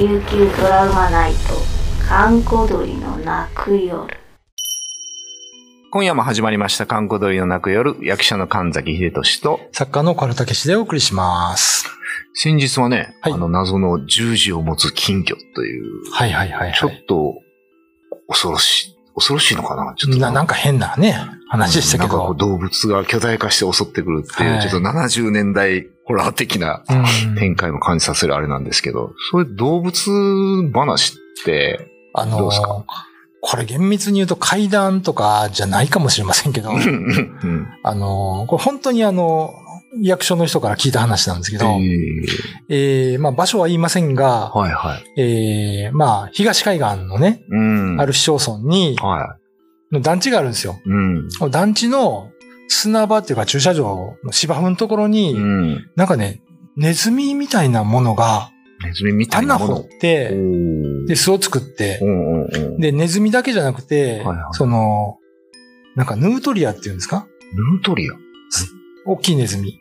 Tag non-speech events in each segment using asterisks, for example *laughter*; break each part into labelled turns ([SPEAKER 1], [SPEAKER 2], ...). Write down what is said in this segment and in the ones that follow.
[SPEAKER 1] 琉球ドラマナイト閑古鳥の泣く夜。
[SPEAKER 2] 今夜も始まりました、観光鳥の泣く夜、役者の神崎秀俊と、
[SPEAKER 3] 作家の唐武史でお送りします。
[SPEAKER 2] 先日はね、
[SPEAKER 3] はい。
[SPEAKER 2] あの謎の十字を持つ金魚という、
[SPEAKER 3] はいはいはい、
[SPEAKER 2] ちょ
[SPEAKER 3] はい。
[SPEAKER 2] っと恐ろしい、恐ろしいのかな？ちょっと
[SPEAKER 3] ななんか変なね、話でしたけど。
[SPEAKER 2] なん動物が巨大化して襲ってくるっていう、
[SPEAKER 3] はい。
[SPEAKER 2] ちょっと70年代ホラー的な
[SPEAKER 3] うん。
[SPEAKER 2] 展開も感じさせるあれなんですけど、そういう動物話って、
[SPEAKER 3] あの
[SPEAKER 2] どうですか？
[SPEAKER 3] これ厳密に言うと怪談とかじゃないかもしれませんけど、
[SPEAKER 2] うん
[SPEAKER 3] あのこれ本当にあの、役所の人から聞いた話なんですけど、
[SPEAKER 2] えー
[SPEAKER 3] えーまあ場所は言いませんが、
[SPEAKER 2] はいはい。
[SPEAKER 3] えーまあ東海岸のね、
[SPEAKER 2] うん。
[SPEAKER 3] ある市町村に、
[SPEAKER 2] は
[SPEAKER 3] の団地があるんですよ。
[SPEAKER 2] い。うん。
[SPEAKER 3] 団地の砂場っていうか駐車場の芝生のところに、
[SPEAKER 2] うん。
[SPEAKER 3] なんかね、ネズミみたいなものが
[SPEAKER 2] ネズミみたいなもの。
[SPEAKER 3] 穴掘って、で、巣を作って
[SPEAKER 2] う、んうんうん。
[SPEAKER 3] で、ネズミだけじゃなくて、
[SPEAKER 2] はいはい
[SPEAKER 3] その、なんかヌートリアっていうんですか？
[SPEAKER 2] ヌートリア？
[SPEAKER 3] 大きいネズミ。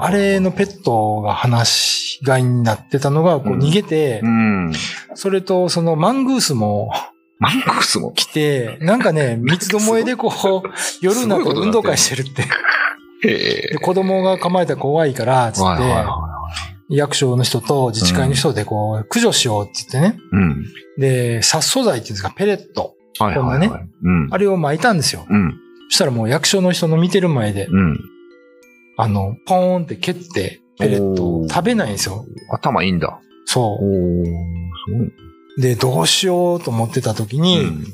[SPEAKER 3] あれのペットが話し飼いになってたのがこう
[SPEAKER 2] うん
[SPEAKER 3] 逃げて、
[SPEAKER 2] うん。
[SPEAKER 3] それとそのマングースも
[SPEAKER 2] マングースも。
[SPEAKER 3] 来て、なんかね、*laughs* 三つどもえでこう、夜になって運動会してるって。
[SPEAKER 2] へ
[SPEAKER 3] で、子供が構えたら怖いから、つって、
[SPEAKER 2] は
[SPEAKER 3] 役所の人と自治会の人でこう、駆除しようって言ってね。
[SPEAKER 2] い。うん。
[SPEAKER 3] で、殺素剤っていうんですか、ペレット。こん
[SPEAKER 2] うん。
[SPEAKER 3] あれを巻いたんですよ。
[SPEAKER 2] うん。
[SPEAKER 3] そしたらもう役所の人の見てる前で、
[SPEAKER 2] うん。
[SPEAKER 3] あの、ポーンって蹴って、ペレットを食べないんですよ。
[SPEAKER 2] 頭いいんだ。
[SPEAKER 3] そ
[SPEAKER 2] おー、すごい。
[SPEAKER 3] う。で、どうしようと思ってた時に、
[SPEAKER 2] うん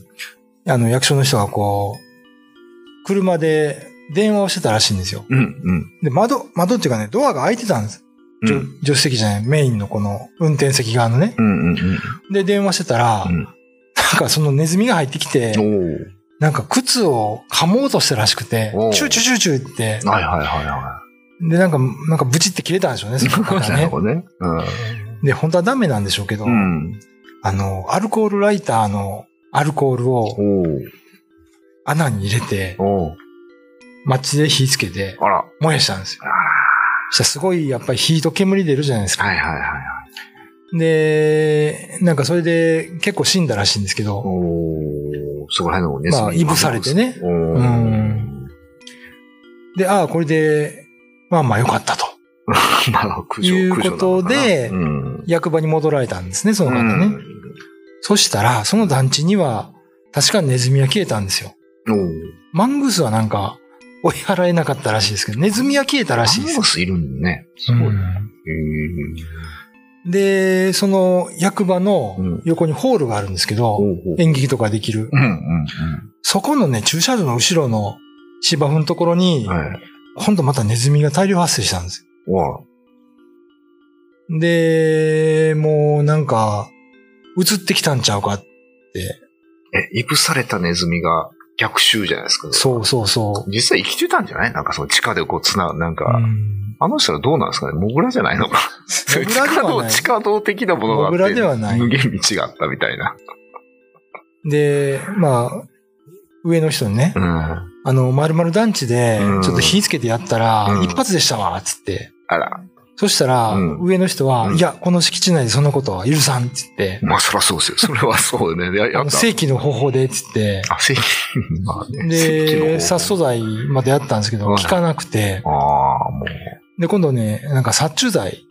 [SPEAKER 3] あの、役所の人がこう、車で電話をしてたらしいんですよ。
[SPEAKER 2] うん。うん。
[SPEAKER 3] で、窓、窓っていうかね、ドアが開いてたんです。助、
[SPEAKER 2] うん。
[SPEAKER 3] 助手席じゃない、メインのこの運転席側のね。
[SPEAKER 2] うん。うん。
[SPEAKER 3] で、電話してたら、
[SPEAKER 2] うん。
[SPEAKER 3] なんかそのネズミが入ってきて。なんか靴を噛もうとしたらしくてチューチューチューチューって、
[SPEAKER 2] はいはいはいは
[SPEAKER 3] で、なんか、なんかブチって切れたんでしょうね、その方。
[SPEAKER 2] い*laughs* なるほどね。
[SPEAKER 3] で、本当はダメなんでしょうけど、
[SPEAKER 2] うん。
[SPEAKER 3] あの、アルコールライターのアルコールを。穴に入れて。マッチで火つけて。燃やしたんですよ。したらすごいやっぱり火と煙出るじゃないですか。
[SPEAKER 2] はいはいはいはい。
[SPEAKER 3] で、なんかそれで結構死んだらしいんですけど。
[SPEAKER 2] そこら辺のネズミ。
[SPEAKER 3] まあ、いぶされてね。で、ああ、これで、まあまあよかったと。*laughs*
[SPEAKER 2] まあ、駆除
[SPEAKER 3] いうことで役場に戻られたんですね、その方ね。
[SPEAKER 2] うん
[SPEAKER 3] そしたら、その団地には、確かにネズミは消えたんですよ。マングースはなんか、追い払えなかったらしいですけど、ネズミは消えたらしいです
[SPEAKER 2] マンゴ。スいるんだね。すごい。
[SPEAKER 3] で、その役場の
[SPEAKER 2] うん
[SPEAKER 3] 横にホールがあるんですけど、
[SPEAKER 2] ほうほう
[SPEAKER 3] 演劇とかできる。
[SPEAKER 2] うんうん
[SPEAKER 3] そこのね、駐車場の後ろの芝生のところに、
[SPEAKER 2] うん。はい。
[SPEAKER 3] 今度またネズミが大量発生したんです
[SPEAKER 2] わ
[SPEAKER 3] よ。で、もうなんか、映ってきたんちゃうかって。
[SPEAKER 2] え、いぶされたネズミが逆襲じゃないですか。
[SPEAKER 3] そうそうそう。
[SPEAKER 2] 実際生きてたんじゃない？なんかその地下でこうつな、なんか、
[SPEAKER 3] うん
[SPEAKER 2] あの人はどうなんですかね？モグラじゃないのか？
[SPEAKER 3] モグラではない
[SPEAKER 2] 地下道、地下道的なものがあって。
[SPEAKER 3] モグラではない
[SPEAKER 2] 無限道があったみたいな。
[SPEAKER 3] で、まあ、上の人にね、
[SPEAKER 2] うん。
[SPEAKER 3] あの、〇〇団地で
[SPEAKER 2] うん、
[SPEAKER 3] ちょっと火つけてやったら、
[SPEAKER 2] うん
[SPEAKER 3] 一発でしたわ、つって。
[SPEAKER 2] あら。
[SPEAKER 3] そしたら、
[SPEAKER 2] うん
[SPEAKER 3] 上の人は、
[SPEAKER 2] うん
[SPEAKER 3] いや、この敷地内でそんなことは許さん、つって。
[SPEAKER 2] まあそらそうですよ。それはそうね。や、った。
[SPEAKER 3] 正規の方法で、つって。
[SPEAKER 2] あ、正規。まあね。
[SPEAKER 3] で、
[SPEAKER 2] 法
[SPEAKER 3] 殺素剤までやったんですけど、
[SPEAKER 2] はい
[SPEAKER 3] 効かなくて。
[SPEAKER 2] ああ、も
[SPEAKER 3] で、今度ね、なんか殺虫剤。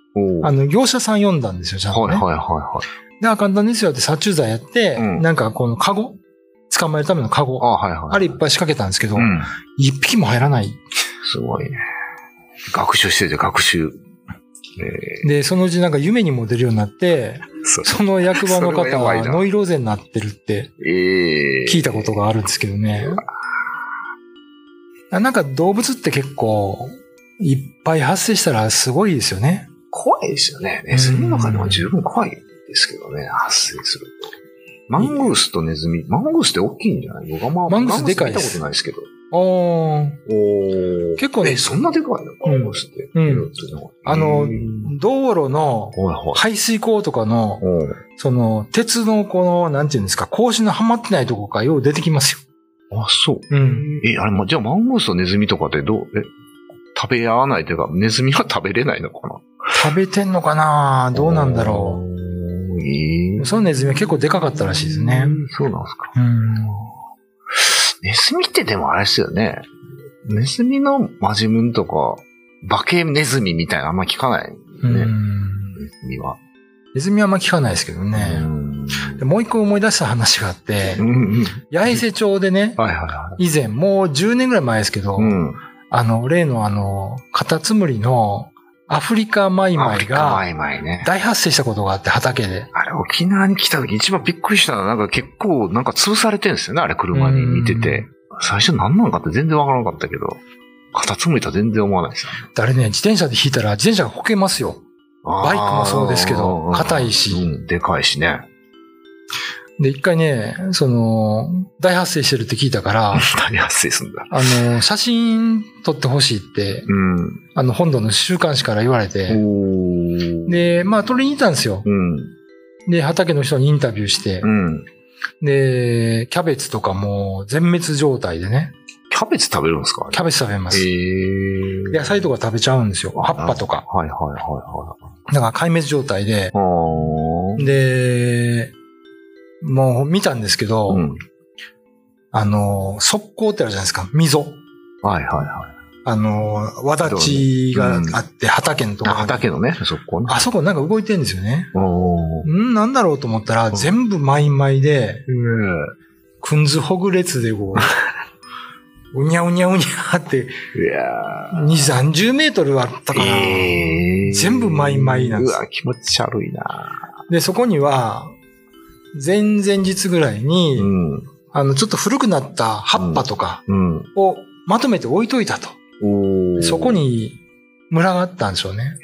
[SPEAKER 3] あの、業者さん読んだんですよ、ちゃんとね。
[SPEAKER 2] はいはいはいはい。
[SPEAKER 3] で、あ、簡単ですよって殺虫剤やって、
[SPEAKER 2] うん
[SPEAKER 3] なんかこのカゴ捕まえるためのカゴ。
[SPEAKER 2] あはいはい。
[SPEAKER 3] あれいっぱい仕掛けたんですけど、
[SPEAKER 2] うん。
[SPEAKER 3] 一匹も入らない。
[SPEAKER 2] すごいね。学習してるじゃん、学習。え
[SPEAKER 3] で、そのうちなんか夢にも出るようになって、
[SPEAKER 2] ー、そ
[SPEAKER 3] その役場の方、
[SPEAKER 2] な
[SPEAKER 3] ノイローゼになってるって
[SPEAKER 2] ええ
[SPEAKER 3] 聞いたことがあるんですけどね。あなんか動物って結構、いっぱい発生したらすごいですよね。
[SPEAKER 2] 怖いですよね。ネズミの中でも十分怖いですけどね、発生すると。マングースとネズミ、マングースって大きいんじゃない？僕はまあ、
[SPEAKER 3] マングースでかい
[SPEAKER 2] 見た
[SPEAKER 3] です
[SPEAKER 2] ことないですけど。
[SPEAKER 3] あー。
[SPEAKER 2] お
[SPEAKER 3] 結構ね。
[SPEAKER 2] え、そんなでかいの？マングースって。
[SPEAKER 3] うん。あの
[SPEAKER 2] うん。
[SPEAKER 3] 道路の。排水溝とかの、その、鉄のこの、なんていうんですか、格子のはまってないとこからよう出てきますよ。
[SPEAKER 2] あ、そう。
[SPEAKER 3] うん。
[SPEAKER 2] え、あれ、まじゃあマングースとネズミとかってどう、え、食べ合わないというか、ネズミは食べれないのかな？
[SPEAKER 3] 食べてんのかな？どうなんだろ
[SPEAKER 2] う。ええ
[SPEAKER 3] そのネズミは結構でかかったらしいですね。
[SPEAKER 2] そうなんですか。
[SPEAKER 3] うん。
[SPEAKER 2] ネズミってでもあれですよね。ネズミのマジムンとか、化けネズミみたいなのあんま聞かない
[SPEAKER 3] うん
[SPEAKER 2] ね。ネズミは。
[SPEAKER 3] ネズミはあんま聞かないですけど
[SPEAKER 2] う
[SPEAKER 3] ね。
[SPEAKER 2] ん。
[SPEAKER 3] でもう一個思い出した話があって
[SPEAKER 2] う、んうん。
[SPEAKER 3] 八重瀬町でね、
[SPEAKER 2] はいはいは
[SPEAKER 3] 以前、もう10年ぐらい前ですけど、
[SPEAKER 2] い。うん。
[SPEAKER 3] あの、例のあの、カタツムリのアフリカマイマイが。大発生したことがあって、畑で。
[SPEAKER 2] あれ、沖縄に来た時一番びっくりしたのは、なんか結構、なんか潰されてるんですよね、あれ、車に見てて。最初何なのかって全然わからなかったけど、カタツムリとは全然思わないですよね。
[SPEAKER 3] あれね、自転車で引いたら自転車がこけますよ。バイクもそうですけど硬いし
[SPEAKER 2] うん、でかいしね。
[SPEAKER 3] で、一回ね、その、大発生してるって聞いたから、*laughs*
[SPEAKER 2] 何発生すんだ？
[SPEAKER 3] あの、写真撮ってほしいって、
[SPEAKER 2] うん。
[SPEAKER 3] あの、本土の週刊誌から言われて。で、まあ、撮りに行ったんですよ。
[SPEAKER 2] うん。
[SPEAKER 3] で、畑の人にインタビューして
[SPEAKER 2] う、ん。
[SPEAKER 3] で、キャベツとかも全滅状態でね、
[SPEAKER 2] キャベツ食べるんですか？
[SPEAKER 3] キャベツ食べます。野菜とか食べちゃうんですよ。葉っぱとか。
[SPEAKER 2] はいはいはいは
[SPEAKER 3] だから壊滅状態で。で、もう見たんですけど、
[SPEAKER 2] うん。
[SPEAKER 3] あの、速攻ってあるじゃないですか。溝。
[SPEAKER 2] はいはいはい。
[SPEAKER 3] あの、わだちがあって、畑のとこ
[SPEAKER 2] あ
[SPEAKER 3] ろに
[SPEAKER 2] 畑のね、そこね。
[SPEAKER 3] あそこなんか動いてるんですよね。んなんだろうと思ったら、
[SPEAKER 2] うん
[SPEAKER 3] 全部マイマイで、
[SPEAKER 2] う
[SPEAKER 3] くんずほぐ列でこう、*laughs* うにゃうにゃうにゃって、
[SPEAKER 2] いやー。
[SPEAKER 3] 2、30メートルあったかな。
[SPEAKER 2] えー
[SPEAKER 3] 全部マイマイなんです
[SPEAKER 2] うわ、気持ち悪いな
[SPEAKER 3] で、そこには、前々日ぐらいに、
[SPEAKER 2] うん。
[SPEAKER 3] あの、ちょっと古くなった葉っぱとか
[SPEAKER 2] うん。
[SPEAKER 3] をまとめて置いといたと。
[SPEAKER 2] おー
[SPEAKER 3] そこ。に、群がったんでしょうね。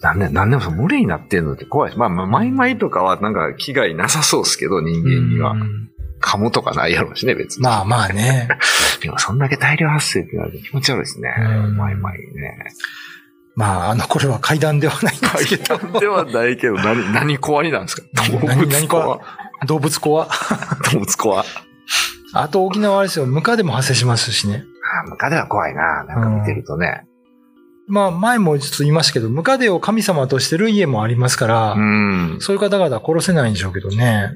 [SPEAKER 2] なんで、なんでも群れになってんのって怖い。まあ、まあ、マイマイとかはなんか危害なさそうですけど、人間には
[SPEAKER 3] う。ん
[SPEAKER 2] カモとかないやろうしね、別に。
[SPEAKER 3] まあまあね。*laughs*
[SPEAKER 2] でもそんだけ大量発生ってなると気持ち悪いですね。
[SPEAKER 3] うん
[SPEAKER 2] マイマイね。
[SPEAKER 3] まあ、あの、これは階段ではないんですけど。
[SPEAKER 2] ではないけど、何、何コアになんですか？動
[SPEAKER 3] 何
[SPEAKER 2] 物コ
[SPEAKER 3] 何コ
[SPEAKER 2] ア
[SPEAKER 3] 動物コア。
[SPEAKER 2] 動物コア。
[SPEAKER 3] あと沖縄はあれですよ、ムカデも発生しますしね。
[SPEAKER 2] あ、ムカデは怖いな。なんか見てるとね。
[SPEAKER 3] まあ、前もちょっと言いましたけど、ムカデを神様としてる家もありますから、
[SPEAKER 2] うん。
[SPEAKER 3] そういう方々は殺せないんでしょうけどね。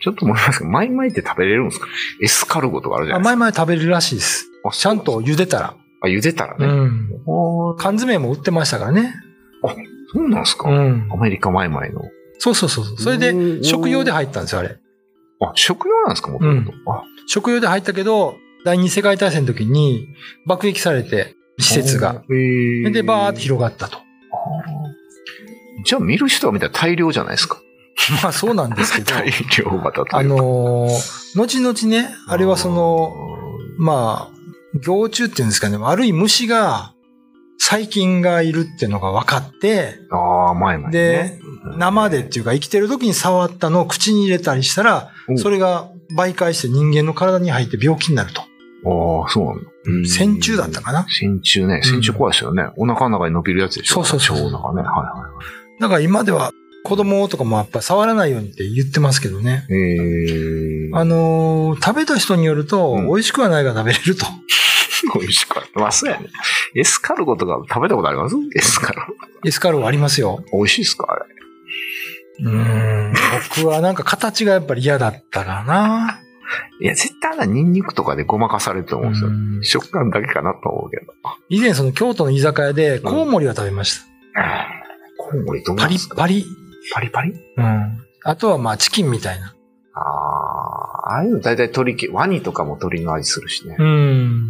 [SPEAKER 2] ちょっと思いますけど、マイマイって食べれるんですか？エスカルゴとかあるじゃ
[SPEAKER 3] あ
[SPEAKER 2] ないですか。
[SPEAKER 3] 前々食べれるらしいです。
[SPEAKER 2] あ
[SPEAKER 3] ちゃんと。茹でたら。
[SPEAKER 2] あ、茹でたらね。
[SPEAKER 3] うん。缶詰も売ってましたからね。
[SPEAKER 2] そうなんですか、
[SPEAKER 3] うん
[SPEAKER 2] ア。メリカマイマイの。
[SPEAKER 3] そうそうそうそれで、食用で入ったんですよ、あれ。
[SPEAKER 2] あ、食用なんですかもともと。あ、
[SPEAKER 3] 食用で入ったけど、第二次世界大戦の時に爆撃されて、施設が。。で、バーって広がったと。
[SPEAKER 2] じゃあ見る人が見たら大量じゃないですか。*laughs*
[SPEAKER 3] まあそうなんですけど、*laughs*
[SPEAKER 2] 大量型と
[SPEAKER 3] あ。のー後々ね、あれはその、まあ、行虫っていうんですかね、悪い虫が、細菌がいるっていうのが分かって、
[SPEAKER 2] ああ、前々ね。
[SPEAKER 3] で、生でっていうか生きてる時に触ったのを口に入れたりしたら、
[SPEAKER 2] うん
[SPEAKER 3] それが媒介して人間の体に入って病気になると。
[SPEAKER 2] ああ、そうなんだ。
[SPEAKER 3] 線虫だったかな
[SPEAKER 2] 線虫ね。線虫怖いですよね。お腹の中に伸びるやつでしょ。
[SPEAKER 3] そうそうそう
[SPEAKER 2] 腸の中ね。は
[SPEAKER 3] だから今では子供とかもやっぱ触らないようにって言ってますけどね。
[SPEAKER 2] いはい。えー。
[SPEAKER 3] あのー食べた人によると、
[SPEAKER 2] うん
[SPEAKER 3] 美味しくはないが食べれると。
[SPEAKER 2] 美味しかった。まあ、そうやね。エスカルゴとか食べたことあります？エスカルゴ。
[SPEAKER 3] エスカルゴありますよ。
[SPEAKER 2] 美味しいですか？あれ。
[SPEAKER 3] うーん。僕はなんか形がやっぱり嫌だったかな。
[SPEAKER 2] いや、絶対あんなニンニクとかでごまかされると思うんですよ。
[SPEAKER 3] うん
[SPEAKER 2] 食感だけかなと思うけど。
[SPEAKER 3] 以前その京都の居酒屋でコウモリは食べました。
[SPEAKER 2] コウモリどんな
[SPEAKER 3] パリパリ。
[SPEAKER 2] パリパリ？
[SPEAKER 3] うん。あとはまあチキンみたいな。
[SPEAKER 2] ああ、ああいうの大体鳥系、ワニとかも鳥の味するしね。
[SPEAKER 3] うん。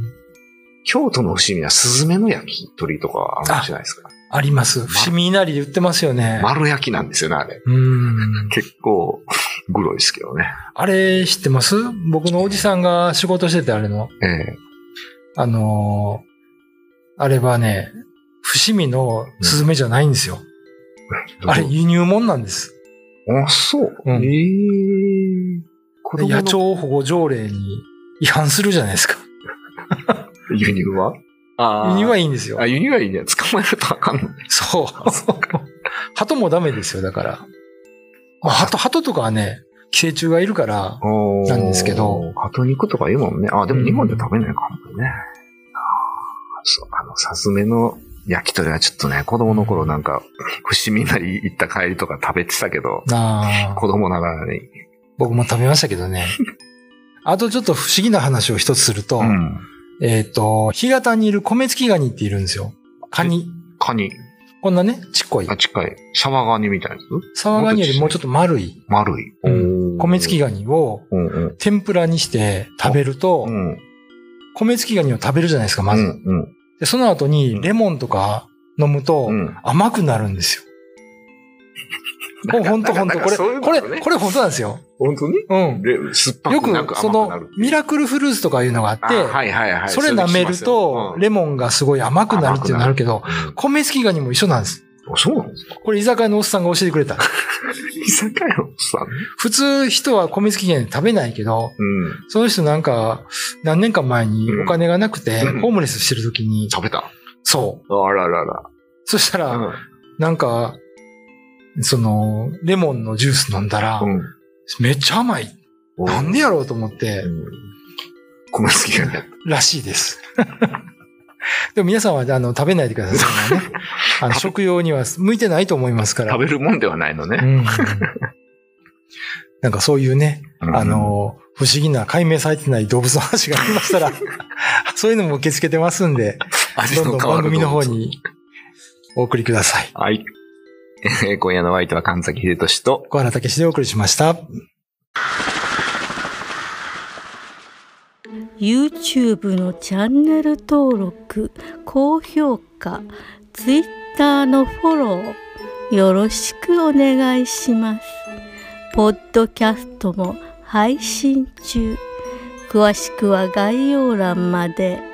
[SPEAKER 2] 京都の伏見はスズメの焼き鳥とかあるじゃないですか。
[SPEAKER 3] あります。伏見稲荷で売ってますよね。
[SPEAKER 2] 丸焼きなんですよね、あれ。
[SPEAKER 3] うん。
[SPEAKER 2] 結構、グロいですけどね。
[SPEAKER 3] あれ知ってます？僕のおじさんが仕事しててあれの。
[SPEAKER 2] ええ
[SPEAKER 3] あのーあれはね、伏見のスズメじゃないんですよ。あれ輸入物なんです。
[SPEAKER 2] あ、そう。
[SPEAKER 3] うん
[SPEAKER 2] ええ子供の
[SPEAKER 3] で野鳥保護条例に違反するじゃないですか。
[SPEAKER 2] 輸入は？あ
[SPEAKER 3] 輸入はいいんですよ
[SPEAKER 2] あ、。輸入はいいね。捕まえるとあかんの？ね。
[SPEAKER 3] そう。鳩もダメですよ、だから。まあ、鳩、鳩とかはね、寄生虫がいるから、なんですけど。
[SPEAKER 2] 鳩肉とか言うもんね。あ、でも日本で食べないかもね。あーそう、あの、さすめの焼き鳥はちょっとね、子供の頃なんか、伏見なり行った帰りとか食べてたけど、
[SPEAKER 3] ああ。
[SPEAKER 2] 子供ながらに。
[SPEAKER 3] 僕も食べましたけどね。あとちょっと不思議な話を一つすると、
[SPEAKER 2] うん。
[SPEAKER 3] えっ、と、干潟にいる米付きガニっているんですよ。カニ。
[SPEAKER 2] カニ。
[SPEAKER 3] こんなね、ちっこい
[SPEAKER 2] あ、。近い。サバガニみたいなやつ
[SPEAKER 3] サワガニよりもうちょっと丸い
[SPEAKER 2] 丸い。
[SPEAKER 3] うん米付き
[SPEAKER 2] が。
[SPEAKER 3] ガニを。天ぷらにして食べると
[SPEAKER 2] う、ん。
[SPEAKER 3] 米付きガニを食べるじゃないですか、まず。
[SPEAKER 2] うんうん。
[SPEAKER 3] で、その後にレモンとか飲むと
[SPEAKER 2] うん。
[SPEAKER 3] 甘くなるんですよ。これ本当本当これ、これ、
[SPEAKER 2] こ
[SPEAKER 3] れ本当なんですよ。
[SPEAKER 2] 本当に？
[SPEAKER 3] うん。
[SPEAKER 2] で、酸っぱ
[SPEAKER 3] よ
[SPEAKER 2] くなんか
[SPEAKER 3] く、そのミラクルフルーツとかいうのがあって、
[SPEAKER 2] あはいはいはい。
[SPEAKER 3] それ舐めると、レモンがすごい甘くなるっていうのがあるけど、
[SPEAKER 2] うん
[SPEAKER 3] 米付きガニも一緒なんです。
[SPEAKER 2] あそうなんですか？
[SPEAKER 3] これ居酒屋のおっさんが教えてくれた。*laughs*
[SPEAKER 2] 居酒屋のさん？
[SPEAKER 3] 普通人は米付きガニ食べないけど、
[SPEAKER 2] うん。
[SPEAKER 3] その人なんか、何年か前にお金がなくて
[SPEAKER 2] うん、
[SPEAKER 3] ホームレスしてる時に、
[SPEAKER 2] 食べた？
[SPEAKER 3] そう。
[SPEAKER 2] あららら。
[SPEAKER 3] そしたら、
[SPEAKER 2] うん
[SPEAKER 3] なんか、その、レモンのジュース飲んだら、
[SPEAKER 2] うん。
[SPEAKER 3] めっちゃ甘い。なんでやろうと思って
[SPEAKER 2] う、ん米好きがやっ
[SPEAKER 3] らしいです。*laughs* でも皆さんは、あの、食べないでください。ね。*laughs* あの、食用には向いてないと思いますから。
[SPEAKER 2] 食べるもんではないのね。
[SPEAKER 3] うん。なんかそういうね、
[SPEAKER 2] うん
[SPEAKER 3] あ、の、不思議な解明されてない動物の話がありましたら、*laughs* そういうのも受け付けてますんで、
[SPEAKER 2] 味
[SPEAKER 3] どんどん番組の方。にお送りください。
[SPEAKER 2] はい。え *laughs* ー今夜のお相手は神崎秀俊と、
[SPEAKER 3] 小原武史でお送りしました。
[SPEAKER 4] YouTube のチャンネル登録高評価 Twitter のフォローよろしくお願いしますポッドキャストも配信中詳しくは概要欄まで。